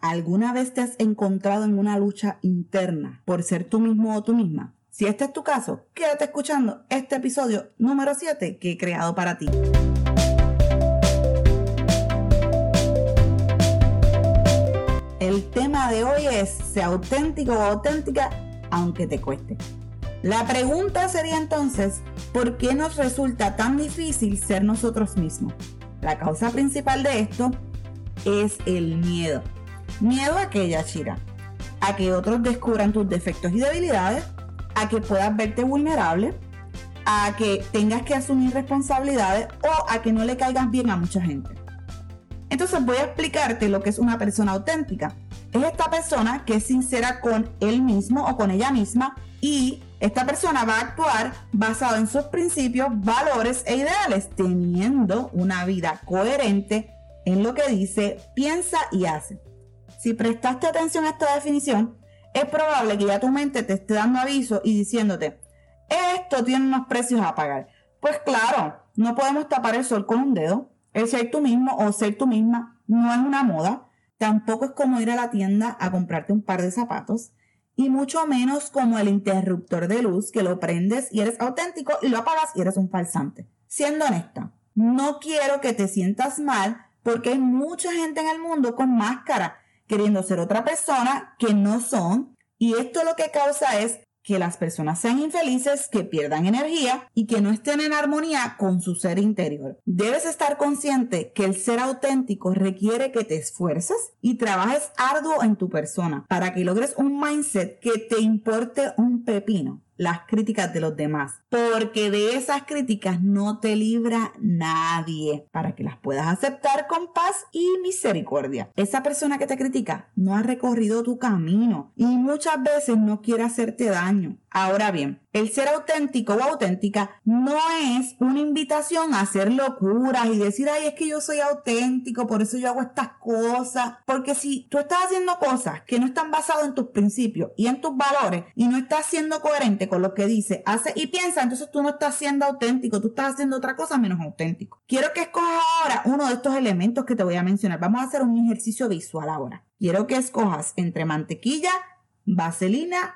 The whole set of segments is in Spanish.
¿Alguna vez te has encontrado en una lucha interna por ser tú mismo o tú misma? Si este es tu caso, quédate escuchando este episodio número 7 que he creado para ti. El tema de hoy es, sea auténtico o auténtica, aunque te cueste. La pregunta sería entonces, ¿por qué nos resulta tan difícil ser nosotros mismos? La causa principal de esto es el miedo. Miedo a que ella chira, a que otros descubran tus defectos y debilidades, a que puedas verte vulnerable, a que tengas que asumir responsabilidades o a que no le caigas bien a mucha gente. Entonces voy a explicarte lo que es una persona auténtica. Es esta persona que es sincera con él mismo o con ella misma y esta persona va a actuar basado en sus principios, valores e ideales, teniendo una vida coherente en lo que dice, piensa y hace. Si prestaste atención a esta definición, es probable que ya tu mente te esté dando aviso y diciéndote, esto tiene unos precios a pagar. Pues claro, no podemos tapar el sol con un dedo. El ser tú mismo o ser tú misma no es una moda. Tampoco es como ir a la tienda a comprarte un par de zapatos. Y mucho menos como el interruptor de luz que lo prendes y eres auténtico y lo apagas y eres un falsante. Siendo honesta, no quiero que te sientas mal porque hay mucha gente en el mundo con máscara queriendo ser otra persona que no son. Y esto lo que causa es que las personas sean infelices, que pierdan energía y que no estén en armonía con su ser interior. Debes estar consciente que el ser auténtico requiere que te esfuerces y trabajes arduo en tu persona para que logres un mindset que te importe un pepino las críticas de los demás, porque de esas críticas no te libra nadie, para que las puedas aceptar con paz y misericordia. Esa persona que te critica no ha recorrido tu camino y muchas veces no quiere hacerte daño. Ahora bien, el ser auténtico o auténtica no es una invitación a hacer locuras y decir, ay, es que yo soy auténtico, por eso yo hago estas cosas. Porque si tú estás haciendo cosas que no están basadas en tus principios y en tus valores y no estás siendo coherente con lo que dice, hace y piensa, entonces tú no estás siendo auténtico, tú estás haciendo otra cosa menos auténtico. Quiero que escojas ahora uno de estos elementos que te voy a mencionar. Vamos a hacer un ejercicio visual ahora. Quiero que escojas entre mantequilla, vaselina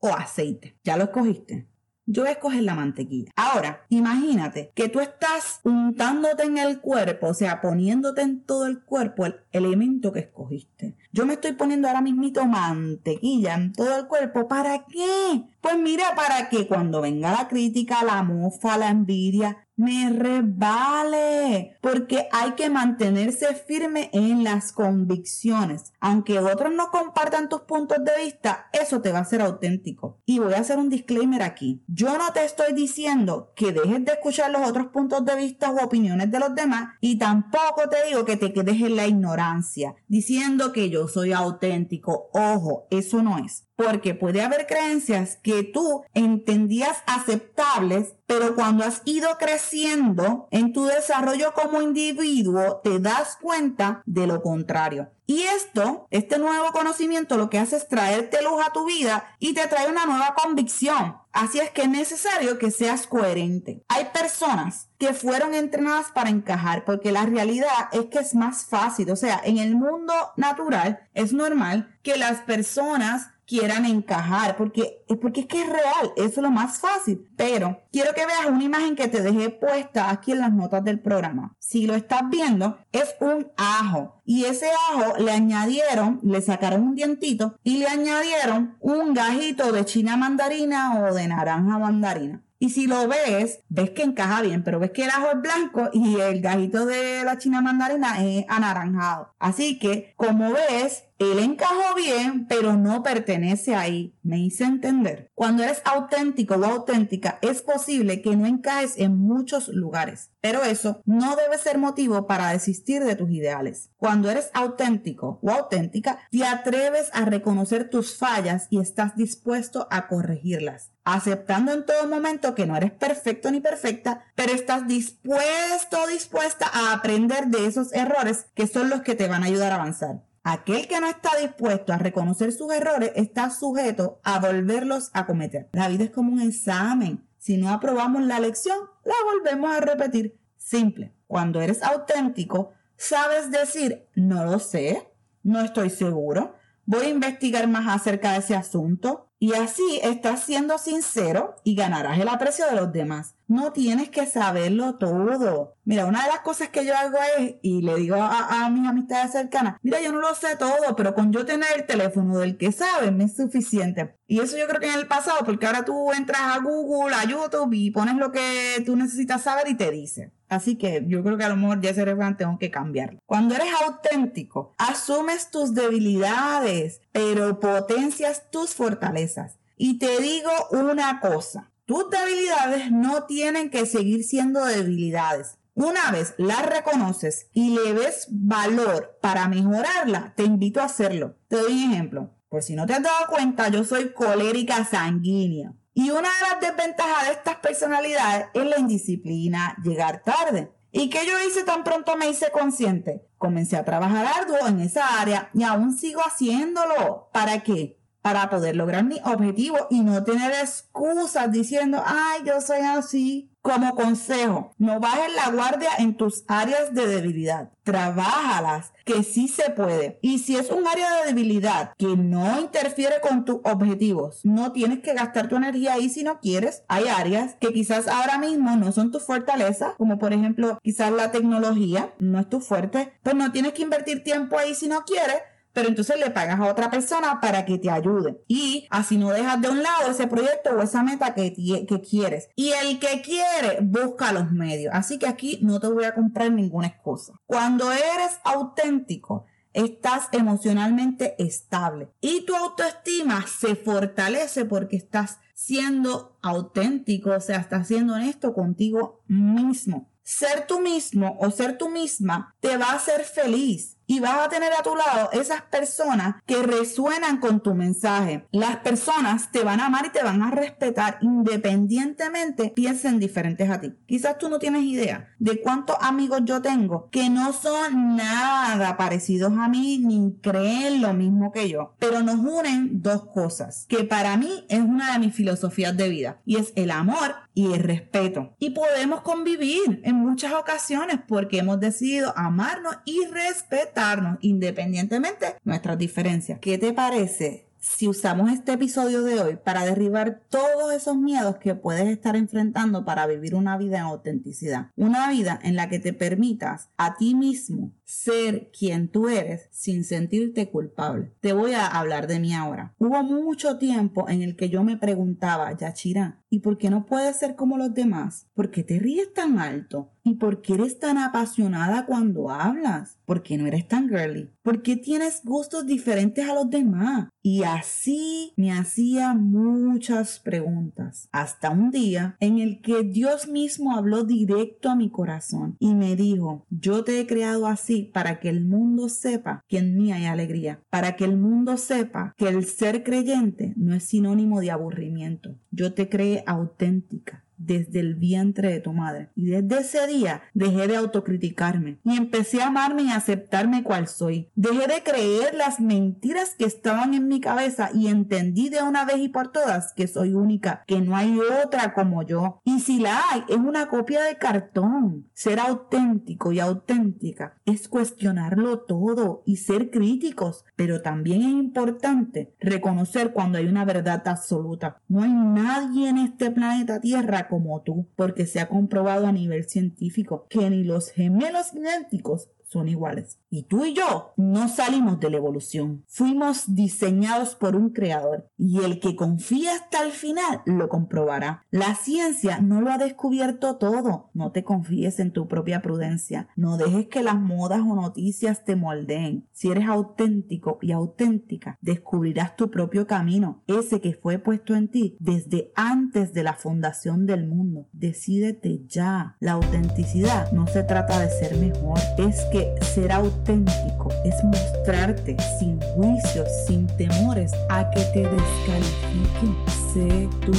o aceite. ¿Ya lo escogiste? Yo voy a escoger la mantequilla. Ahora, imagínate que tú estás untándote en el cuerpo, o sea, poniéndote en todo el cuerpo el elemento que escogiste. Yo me estoy poniendo ahora mismito mantequilla en todo el cuerpo. ¿Para qué? Pues mira, para que cuando venga la crítica, la mofa, la envidia, me revale, porque hay que mantenerse firme en las convicciones. Aunque otros no compartan tus puntos de vista, eso te va a ser auténtico. Y voy a hacer un disclaimer aquí. Yo no te estoy diciendo que dejes de escuchar los otros puntos de vista o opiniones de los demás y tampoco te digo que te quedes en la ignorancia, diciendo que yo soy auténtico. Ojo, eso no es porque puede haber creencias que tú entendías aceptables, pero cuando has ido creciendo en tu desarrollo como individuo, te das cuenta de lo contrario. Y esto, este nuevo conocimiento lo que hace es traerte luz a tu vida y te trae una nueva convicción. Así es que es necesario que seas coherente. Hay personas que fueron entrenadas para encajar porque la realidad es que es más fácil. O sea, en el mundo natural es normal que las personas quieran encajar, porque, porque es que es real, eso es lo más fácil. Pero quiero que veas una imagen que te dejé puesta aquí en las notas del programa. Si lo estás viendo, es un ajo. Y ese ajo le añadieron, le sacaron un dientito y le añadieron un gajito de china mandarina o de naranja mandarina. Y si lo ves, ves que encaja bien, pero ves que el ajo es blanco y el gajito de la china mandarina es anaranjado. Así que, como ves, él encajó bien, pero no pertenece ahí. Me hice entender. Cuando eres auténtico o auténtica, es posible que no encajes en muchos lugares, pero eso no debe ser motivo para desistir de tus ideales. Cuando eres auténtico o auténtica, te atreves a reconocer tus fallas y estás dispuesto a corregirlas aceptando en todo momento que no eres perfecto ni perfecta, pero estás dispuesto o dispuesta a aprender de esos errores que son los que te van a ayudar a avanzar. Aquel que no está dispuesto a reconocer sus errores está sujeto a volverlos a cometer. La vida es como un examen. Si no aprobamos la lección, la volvemos a repetir. Simple. Cuando eres auténtico, sabes decir, no lo sé, No estoy seguro. Voy a investigar más acerca de ese asunto. Y así estás siendo sincero y ganarás el aprecio de los demás. No tienes que saberlo todo. Mira, una de las cosas que yo hago es, y le digo a, mis amistades cercanas, mira, yo no lo sé todo, pero con yo tener el teléfono del que sabe me es suficiente. Y eso yo creo que en el pasado, porque ahora tú entras a Google, a YouTube y pones lo que tú necesitas saber y te dice. Así que yo creo que a lo mejor ya ese refrán tengo que cambiarlo. Cuando eres auténtico, asumes tus debilidades, pero potencias tus fortalezas. Y te digo una cosa, tus debilidades no tienen que seguir siendo debilidades. Una vez las reconoces y le ves valor para mejorarla, te invito a hacerlo. Te doy un ejemplo. Por si no te has dado cuenta, yo soy colérica sanguínea. Y una de las desventajas de estas personalidades es la indisciplina, llegar tarde. ¿Y qué yo hice tan pronto me hice consciente? Comencé a trabajar arduo en esa área y aún sigo haciéndolo. ¿Para qué? Para poder lograr mi objetivo y no tener excusas diciendo, ay, yo soy así. Como consejo, no bajes la guardia en tus áreas de debilidad. Trabájalas, que sí se puede. Y si es un área de debilidad que no interfiere con tus objetivos, no tienes que gastar tu energía ahí si no quieres. Hay áreas que quizás ahora mismo no son tu fortaleza, como por ejemplo, quizás la tecnología no es tu fuerte, pero no tienes que invertir tiempo ahí si no quieres pero entonces le pagas a otra persona para que te ayude. Y así no dejas de un lado ese proyecto o esa meta que, que quieres. Y el que quiere, busca los medios. Así que aquí no te voy a comprar ninguna excusa. Cuando eres auténtico, estás emocionalmente estable y tu autoestima se fortalece porque estás siendo auténtico, o sea, estás siendo honesto contigo mismo. Ser tú mismo o ser tú misma te va a hacer feliz y vas a tener a tu lado esas personas que resuenan con tu mensaje. Las personas te van a amar y te van a respetar independientemente piensen diferentes a ti. Quizás tú no tienes idea de cuántos amigos yo tengo que no son nada parecidos a mí ni creen lo mismo que yo, pero nos unen dos cosas que para mí es una de mis filosofías de vida y es el amor y el respeto. Y podemos convivir en muchas ocasiones porque hemos decidido amarnos y respetar independientemente de nuestras diferencias. ¿Qué te parece si usamos este episodio de hoy para derribar todos esos miedos que puedes estar enfrentando para vivir una vida en autenticidad. Una vida en la que te permitas a ti mismo ser quien tú eres sin sentirte culpable. Te voy a hablar de mí ahora. Hubo mucho tiempo en el que yo me preguntaba, Yachira, ¿y por qué no puedes ser como los demás? ¿Por qué te ríes tan alto? ¿Y por qué eres tan apasionada cuando hablas? ¿Por qué no eres tan girly? ¿Por qué tienes gustos diferentes a los demás? Y así me hacía muchas preguntas. Hasta un día en el que Dios mismo habló directo a mi corazón y me dijo, yo te he creado así para que el mundo sepa que en mí hay alegría, para que el mundo sepa que el ser creyente no es sinónimo de aburrimiento. Yo te creé auténtica, desde el vientre de tu madre. Y desde ese día dejé de autocriticarme y empecé a amarme y aceptarme cual soy. Dejé de creer las mentiras que estaban en mi cabeza y entendí de una vez y por todas que soy única, que no hay otra como yo. Y si la hay, es una copia de cartón. Ser auténtico y auténtica es cuestionarlo todo y ser críticos, pero también es importante reconocer cuando hay una verdad absoluta. No hay nadie en este planeta Tierra como tú, porque se ha comprobado a nivel científico que ni los gemelos idénticos son iguales. Y tú y yo no salimos de la evolución. Fuimos diseñados por un creador y el que confía hasta el final lo comprobará. La ciencia no lo ha descubierto todo. No te confíes en tu propia prudencia. No dejes que las modas o noticias te moldeen. Si eres auténtico y auténtica, descubrirás tu propio camino, ese que fue puesto en ti desde antes de la fundación del mundo. Decídete ya. La autenticidad no se trata de ser mejor, es que ser auténtico es mostrarte sin juicios, sin temores a que te descalifiquen. Sé tú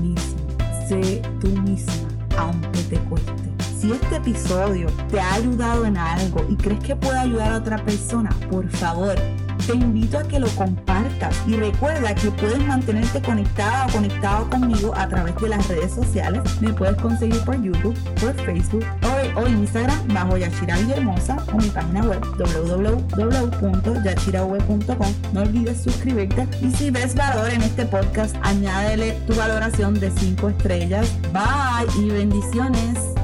mismo, sé tú misma, aunque te cueste. Si este episodio te ha ayudado en algo y crees que puede ayudar a otra persona, por favor, te invito a que lo compartas y recuerda que puedes mantenerte conectada o conectado conmigo a través de las redes sociales. Me puedes conseguir por YouTube, por Facebook o Instagram bajo Yachira Hermosa o mi página web www.yachirav.com. No olvides suscribirte y si ves valor en este podcast, añádele tu valoración de 5 estrellas. Bye y bendiciones.